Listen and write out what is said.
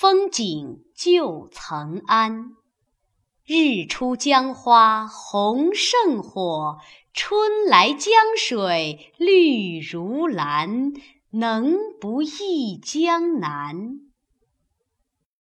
风景旧曾谙。日出江花红胜火，春来江水绿如蓝。能不忆江南？